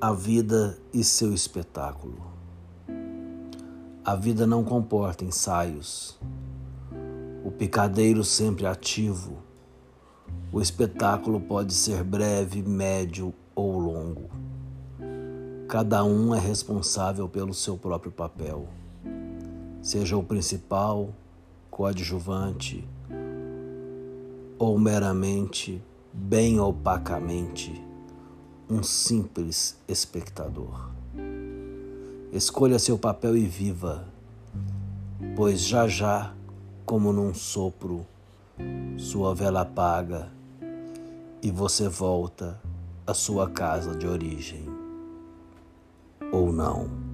a vida e seu espetáculo. A vida não comporta ensaios, o picadeiro sempre ativo. O espetáculo pode ser breve, médio ou longo. Cada um é responsável pelo seu próprio papel, seja o principal, coadjuvante ou meramente, bem opacamente um simples espectador. Escolha seu papel e viva, pois já já, como num sopro, sua vela apaga e você volta à sua casa de origem. Ou não.